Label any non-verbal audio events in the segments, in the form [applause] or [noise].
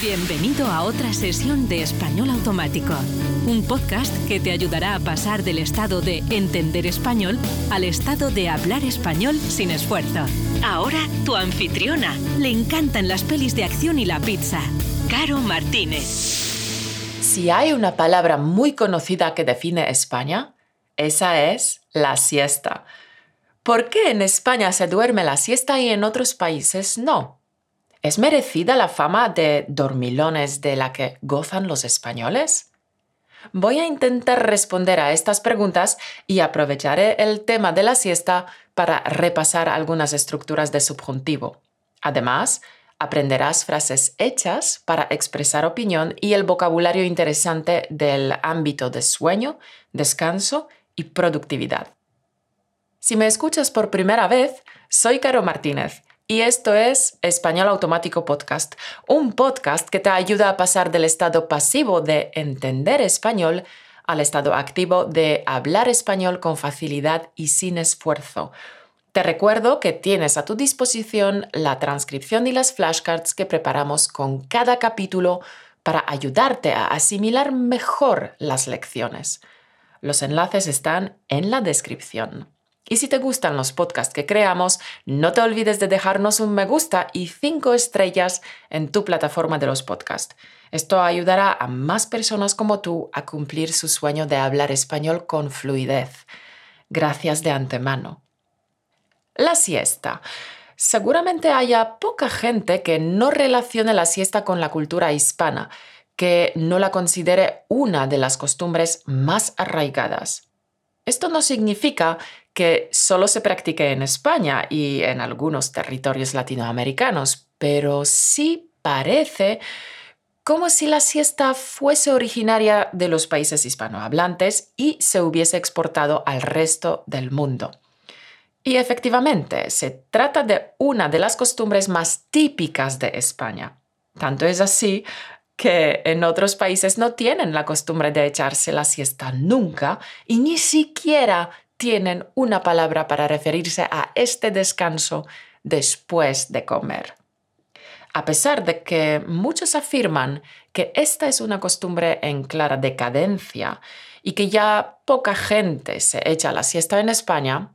Bienvenido a otra sesión de Español Automático, un podcast que te ayudará a pasar del estado de entender español al estado de hablar español sin esfuerzo. Ahora tu anfitriona. Le encantan las pelis de acción y la pizza. Caro Martínez. Si hay una palabra muy conocida que define España, esa es la siesta. ¿Por qué en España se duerme la siesta y en otros países no? ¿Es merecida la fama de dormilones de la que gozan los españoles? Voy a intentar responder a estas preguntas y aprovecharé el tema de la siesta para repasar algunas estructuras de subjuntivo. Además, aprenderás frases hechas para expresar opinión y el vocabulario interesante del ámbito de sueño, descanso y productividad. Si me escuchas por primera vez, soy Caro Martínez y esto es Español Automático Podcast, un podcast que te ayuda a pasar del estado pasivo de entender español al estado activo de hablar español con facilidad y sin esfuerzo. Te recuerdo que tienes a tu disposición la transcripción y las flashcards que preparamos con cada capítulo para ayudarte a asimilar mejor las lecciones. Los enlaces están en la descripción. Y si te gustan los podcasts que creamos, no te olvides de dejarnos un me gusta y cinco estrellas en tu plataforma de los podcasts. Esto ayudará a más personas como tú a cumplir su sueño de hablar español con fluidez. Gracias de antemano. La siesta. Seguramente haya poca gente que no relacione la siesta con la cultura hispana, que no la considere una de las costumbres más arraigadas. Esto no significa que solo se practique en España y en algunos territorios latinoamericanos, pero sí parece como si la siesta fuese originaria de los países hispanohablantes y se hubiese exportado al resto del mundo. Y efectivamente, se trata de una de las costumbres más típicas de España. Tanto es así que en otros países no tienen la costumbre de echarse la siesta nunca y ni siquiera tienen una palabra para referirse a este descanso después de comer. A pesar de que muchos afirman que esta es una costumbre en clara decadencia y que ya poca gente se echa la siesta en España,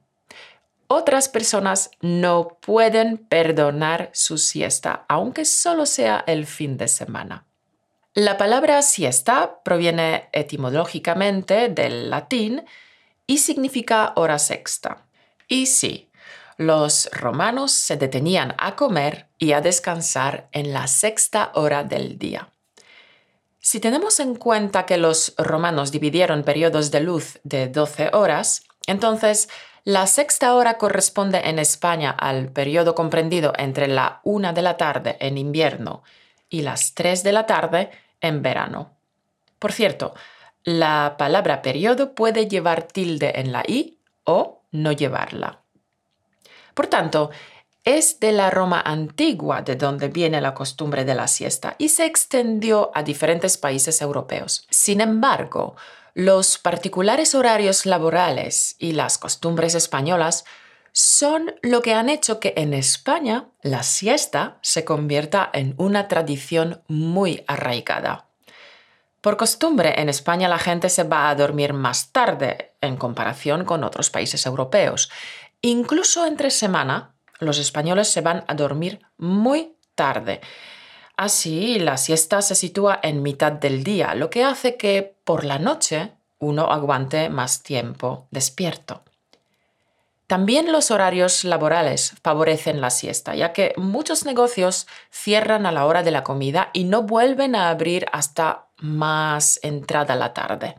otras personas no pueden perdonar su siesta, aunque solo sea el fin de semana. La palabra siesta proviene etimológicamente del latín y significa hora sexta. Y sí, los romanos se detenían a comer y a descansar en la sexta hora del día. Si tenemos en cuenta que los romanos dividieron periodos de luz de 12 horas, entonces la sexta hora corresponde en España al periodo comprendido entre la una de la tarde en invierno y las 3 de la tarde en verano. Por cierto, la palabra periodo puede llevar tilde en la i o no llevarla. Por tanto, es de la Roma antigua de donde viene la costumbre de la siesta y se extendió a diferentes países europeos. Sin embargo, los particulares horarios laborales y las costumbres españolas son lo que han hecho que en España la siesta se convierta en una tradición muy arraigada. Por costumbre, en España la gente se va a dormir más tarde en comparación con otros países europeos. Incluso entre semana, los españoles se van a dormir muy tarde. Así, la siesta se sitúa en mitad del día, lo que hace que por la noche uno aguante más tiempo despierto. También los horarios laborales favorecen la siesta, ya que muchos negocios cierran a la hora de la comida y no vuelven a abrir hasta más entrada la tarde.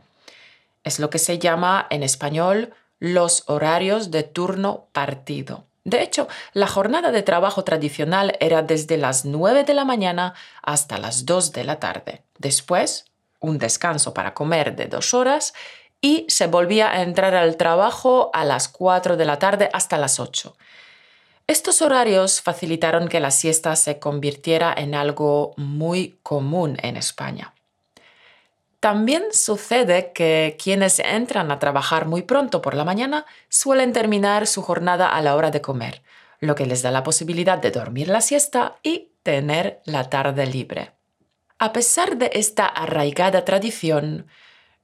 Es lo que se llama en español los horarios de turno partido. De hecho, la jornada de trabajo tradicional era desde las 9 de la mañana hasta las 2 de la tarde. Después, un descanso para comer de dos horas y se volvía a entrar al trabajo a las 4 de la tarde hasta las 8. Estos horarios facilitaron que la siesta se convirtiera en algo muy común en España. También sucede que quienes entran a trabajar muy pronto por la mañana suelen terminar su jornada a la hora de comer, lo que les da la posibilidad de dormir la siesta y tener la tarde libre. A pesar de esta arraigada tradición,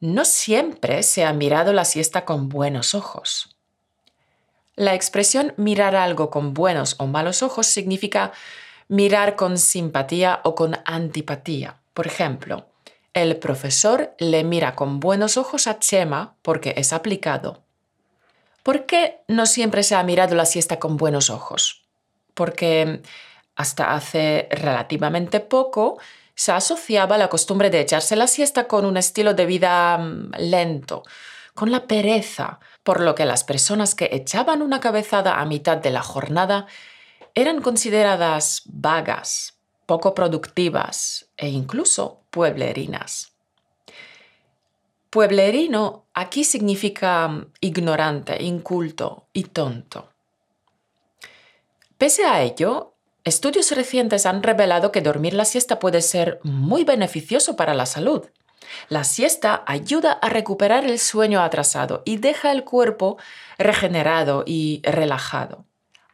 no siempre se ha mirado la siesta con buenos ojos. La expresión mirar algo con buenos o malos ojos significa mirar con simpatía o con antipatía. Por ejemplo, el profesor le mira con buenos ojos a Chema porque es aplicado. ¿Por qué no siempre se ha mirado la siesta con buenos ojos? Porque hasta hace relativamente poco se asociaba la costumbre de echarse la siesta con un estilo de vida mm, lento, con la pereza, por lo que las personas que echaban una cabezada a mitad de la jornada eran consideradas vagas, poco productivas e incluso pueblerinas. Pueblerino aquí significa mm, ignorante, inculto y tonto. Pese a ello, Estudios recientes han revelado que dormir la siesta puede ser muy beneficioso para la salud. La siesta ayuda a recuperar el sueño atrasado y deja el cuerpo regenerado y relajado.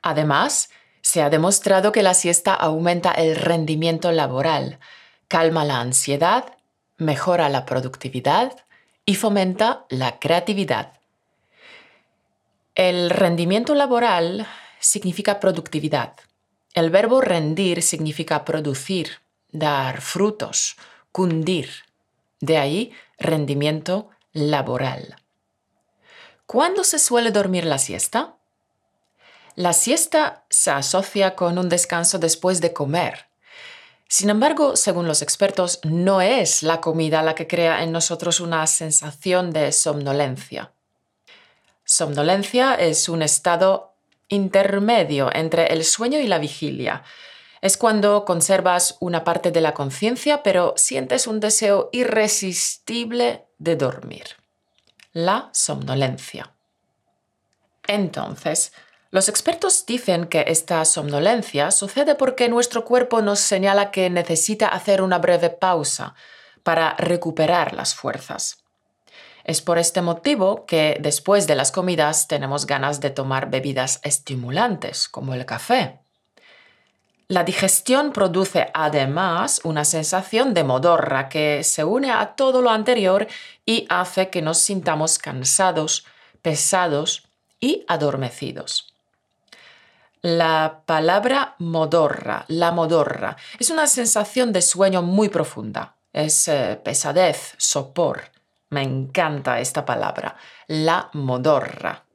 Además, se ha demostrado que la siesta aumenta el rendimiento laboral, calma la ansiedad, mejora la productividad y fomenta la creatividad. El rendimiento laboral significa productividad el verbo rendir significa producir, dar frutos, cundir. De ahí rendimiento laboral. ¿Cuándo se suele dormir la siesta? La siesta se asocia con un descanso después de comer. Sin embargo, según los expertos, no es la comida la que crea en nosotros una sensación de somnolencia. Somnolencia es un estado intermedio entre el sueño y la vigilia. Es cuando conservas una parte de la conciencia, pero sientes un deseo irresistible de dormir. La somnolencia. Entonces, los expertos dicen que esta somnolencia sucede porque nuestro cuerpo nos señala que necesita hacer una breve pausa para recuperar las fuerzas. Es por este motivo que después de las comidas tenemos ganas de tomar bebidas estimulantes, como el café. La digestión produce además una sensación de modorra que se une a todo lo anterior y hace que nos sintamos cansados, pesados y adormecidos. La palabra modorra, la modorra, es una sensación de sueño muy profunda. Es eh, pesadez, sopor. Me encanta esta palabra, la modorra.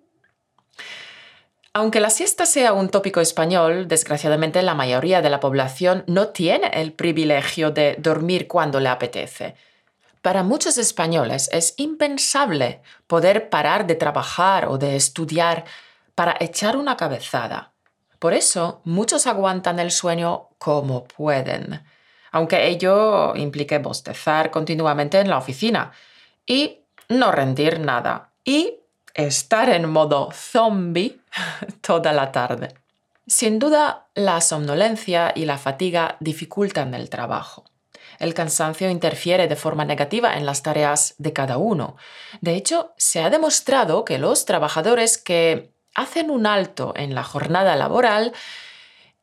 Aunque la siesta sea un tópico español, desgraciadamente la mayoría de la población no tiene el privilegio de dormir cuando le apetece. Para muchos españoles es impensable poder parar de trabajar o de estudiar para echar una cabezada. Por eso muchos aguantan el sueño como pueden, aunque ello implique bostezar continuamente en la oficina y no rendir nada y estar en modo zombie [laughs] toda la tarde. Sin duda, la somnolencia y la fatiga dificultan el trabajo. El cansancio interfiere de forma negativa en las tareas de cada uno. De hecho, se ha demostrado que los trabajadores que hacen un alto en la jornada laboral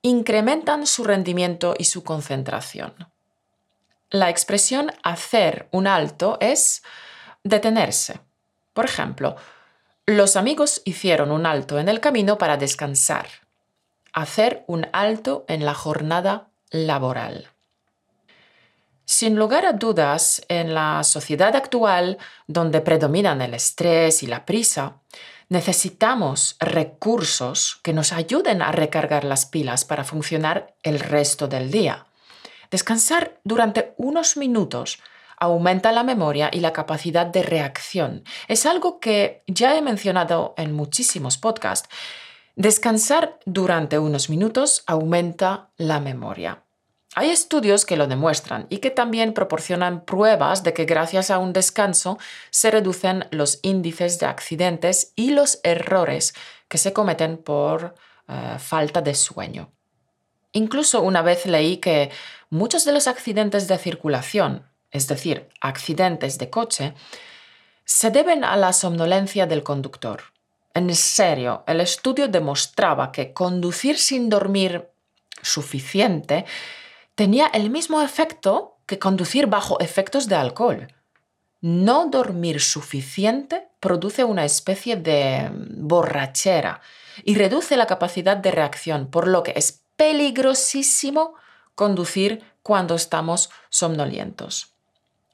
incrementan su rendimiento y su concentración. La expresión hacer un alto es detenerse. Por ejemplo, los amigos hicieron un alto en el camino para descansar. Hacer un alto en la jornada laboral. Sin lugar a dudas, en la sociedad actual, donde predominan el estrés y la prisa, necesitamos recursos que nos ayuden a recargar las pilas para funcionar el resto del día. Descansar durante unos minutos aumenta la memoria y la capacidad de reacción. Es algo que ya he mencionado en muchísimos podcasts. Descansar durante unos minutos aumenta la memoria. Hay estudios que lo demuestran y que también proporcionan pruebas de que gracias a un descanso se reducen los índices de accidentes y los errores que se cometen por eh, falta de sueño. Incluso una vez leí que muchos de los accidentes de circulación es decir, accidentes de coche, se deben a la somnolencia del conductor. En serio, el estudio demostraba que conducir sin dormir suficiente tenía el mismo efecto que conducir bajo efectos de alcohol. No dormir suficiente produce una especie de borrachera y reduce la capacidad de reacción, por lo que es peligrosísimo conducir cuando estamos somnolientos.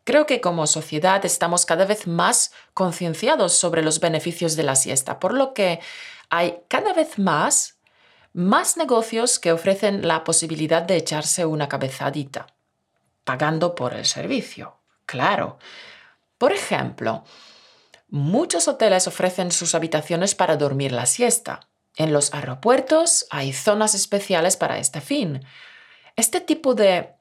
Creo que como sociedad estamos cada vez más concienciados sobre los beneficios de la siesta, por lo que hay cada vez más, más negocios que ofrecen la posibilidad de echarse una cabezadita, pagando por el servicio, claro. Por ejemplo, muchos hoteles ofrecen sus habitaciones para dormir la siesta. En los aeropuertos hay zonas especiales para este fin. Este tipo de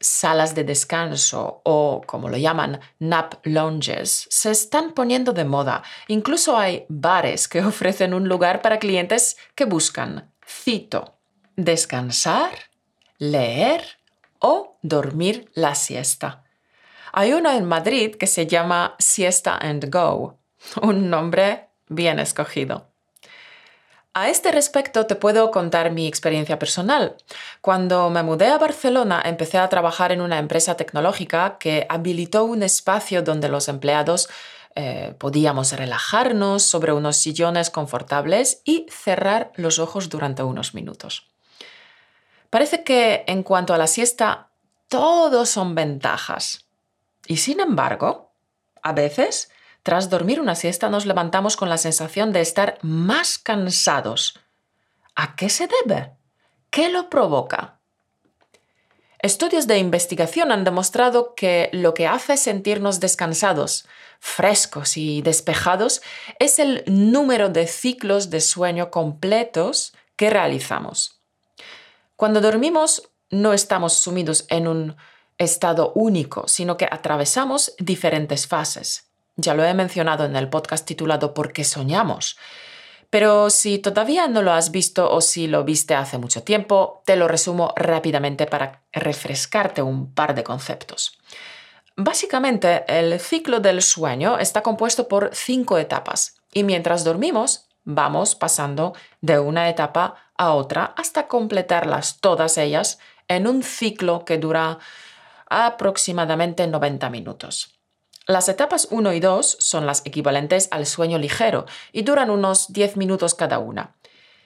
salas de descanso o, como lo llaman, nap lounges, se están poniendo de moda. Incluso hay bares que [laughs] ofrecen un lugar para clientes que buscan, cito, descansar, leer o dormir la siesta. Hay uno en Madrid que se llama Siesta and Go, [laughs] un nombre bien escogido. A este respecto te puedo contar mi experiencia personal. Cuando me mudé a Barcelona empecé a trabajar en una empresa tecnológica que habilitó un espacio donde los empleados eh, podíamos relajarnos sobre unos sillones confortables y cerrar los ojos durante unos minutos. Parece que en cuanto a la siesta, todo son ventajas. Y sin embargo, a veces tras dormir una siesta nos levantamos con la sensación de estar más cansados. ¿A qué se debe? ¿Qué lo provoca? Estudios de investigación han demostrado que lo que hace sentirnos descansados, frescos y despejados es el número de ciclos de sueño completos que realizamos. Cuando dormimos no estamos sumidos en un estado único, sino que atravesamos diferentes fases. Ya lo he mencionado en el podcast titulado ¿Por qué soñamos? Pero si todavía no lo has visto o si lo viste hace mucho tiempo, te lo resumo rápidamente para refrescarte un par de conceptos. Básicamente, el ciclo del sueño está compuesto por cinco etapas y mientras dormimos vamos pasando de una etapa a otra hasta completarlas todas ellas en un ciclo que dura aproximadamente 90 minutos. Las etapas 1 y 2 son las equivalentes al sueño ligero y duran unos 10 minutos cada una.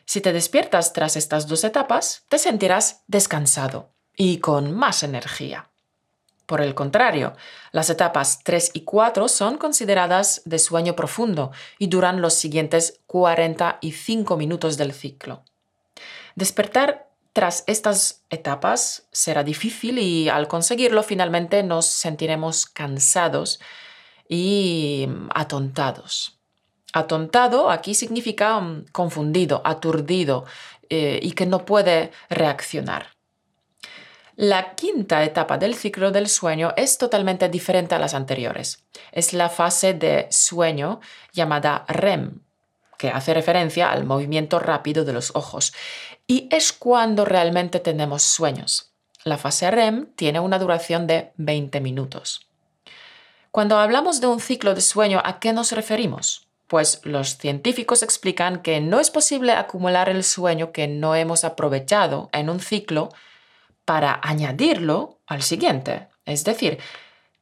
Si te despiertas tras estas dos etapas, te sentirás descansado y con más energía. Por el contrario, las etapas 3 y 4 son consideradas de sueño profundo y duran los siguientes 45 minutos del ciclo. Despertar tras estas etapas será difícil y al conseguirlo finalmente nos sentiremos cansados y atontados. Atontado aquí significa mm, confundido, aturdido eh, y que no puede reaccionar. La quinta etapa del ciclo del sueño es totalmente diferente a las anteriores. Es la fase de sueño llamada REM, que hace referencia al movimiento rápido de los ojos y es cuando realmente tenemos sueños. La fase REM tiene una duración de 20 minutos. Cuando hablamos de un ciclo de sueño, ¿a qué nos referimos? Pues los científicos explican que no es posible acumular el sueño que no hemos aprovechado en un ciclo para añadirlo al siguiente. Es decir,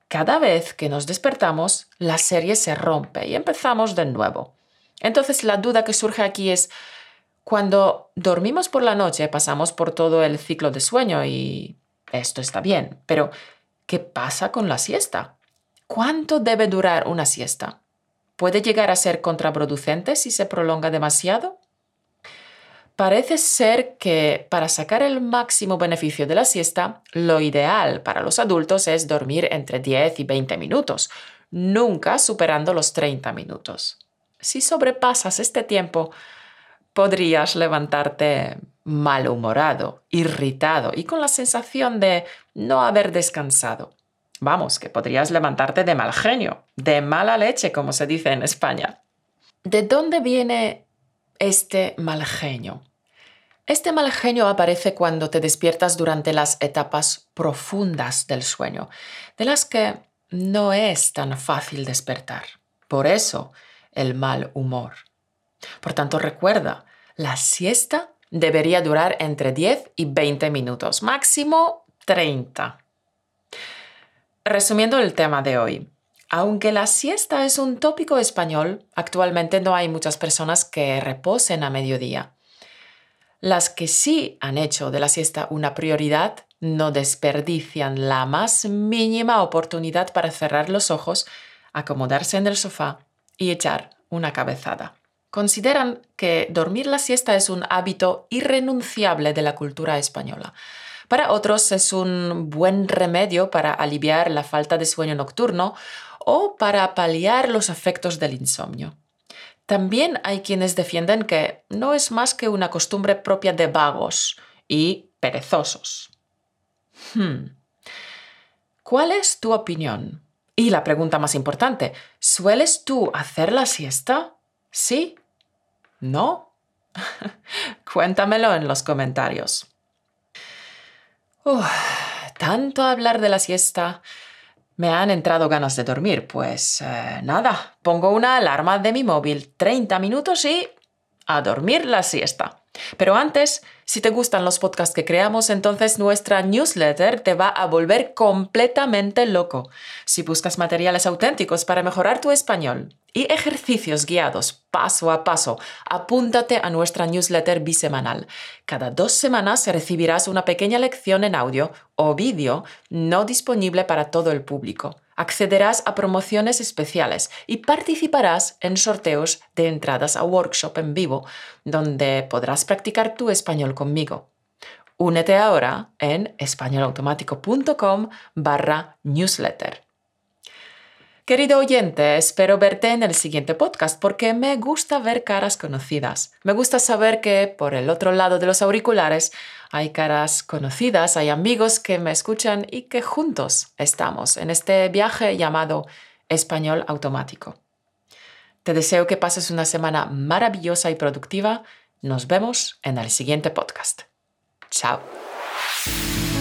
cada vez que nos despertamos, la serie se rompe y empezamos de nuevo. Entonces la duda que surge aquí es, cuando dormimos por la noche pasamos por todo el ciclo de sueño y esto está bien, pero ¿qué pasa con la siesta? ¿Cuánto debe durar una siesta? ¿Puede llegar a ser contraproducente si se prolonga demasiado? Parece ser que para sacar el máximo beneficio de la siesta, lo ideal para los adultos es dormir entre 10 y 20 minutos, nunca superando los 30 minutos. Si sobrepasas este tiempo, podrías levantarte malhumorado, irritado y con la sensación de no haber descansado. Vamos, que podrías levantarte de mal genio, de mala leche, como se dice en España. ¿De dónde viene este mal genio? Este mal genio aparece cuando te despiertas durante las etapas profundas del sueño, de las que no es tan fácil despertar. Por eso, el mal humor. Por tanto, recuerda, la siesta debería durar entre 10 y 20 minutos, máximo 30. Resumiendo el tema de hoy, aunque la siesta es un tópico español, actualmente no hay muchas personas que reposen a mediodía. Las que sí han hecho de la siesta una prioridad no desperdician la más mínima oportunidad para cerrar los ojos, acomodarse en el sofá y echar una cabezada. Consideran que dormir la siesta es un hábito irrenunciable de la cultura española. Para otros es un buen remedio para aliviar la falta de sueño nocturno o para paliar los efectos del insomnio. También hay quienes defienden que no es más que una costumbre propia de vagos y perezosos. Hmm. ¿Cuál es tu opinión? Y la pregunta más importante, ¿sueles tú hacer la siesta? ¿Sí? ¿No? [laughs] Cuéntamelo en los comentarios. tanto hablar de la siesta. Me han entrado ganas de dormir, pues eh, nada, pongo una alarma de mi móvil 30 minutos y a dormir la siesta. Pero antes, si te gustan los podcasts que creamos, entonces nuestra newsletter te va a volver completamente loco. Si buscas materiales auténticos para mejorar tu español y ejercicios guiados paso a paso, apúntate a nuestra newsletter bisemanal. Cada dos semanas recibirás una pequeña lección en audio o vídeo no disponible para todo el público accederás a promociones especiales y participarás en sorteos de entradas a workshop en vivo, donde podrás practicar tu español conmigo. Únete ahora en españolautomático.com barra newsletter. Querido oyente, espero verte en el siguiente podcast porque me gusta ver caras conocidas. Me gusta saber que por el otro lado de los auriculares hay caras conocidas, hay amigos que me escuchan y que juntos estamos en este viaje llamado español automático. Te deseo que pases una semana maravillosa y productiva. Nos vemos en el siguiente podcast. Chao.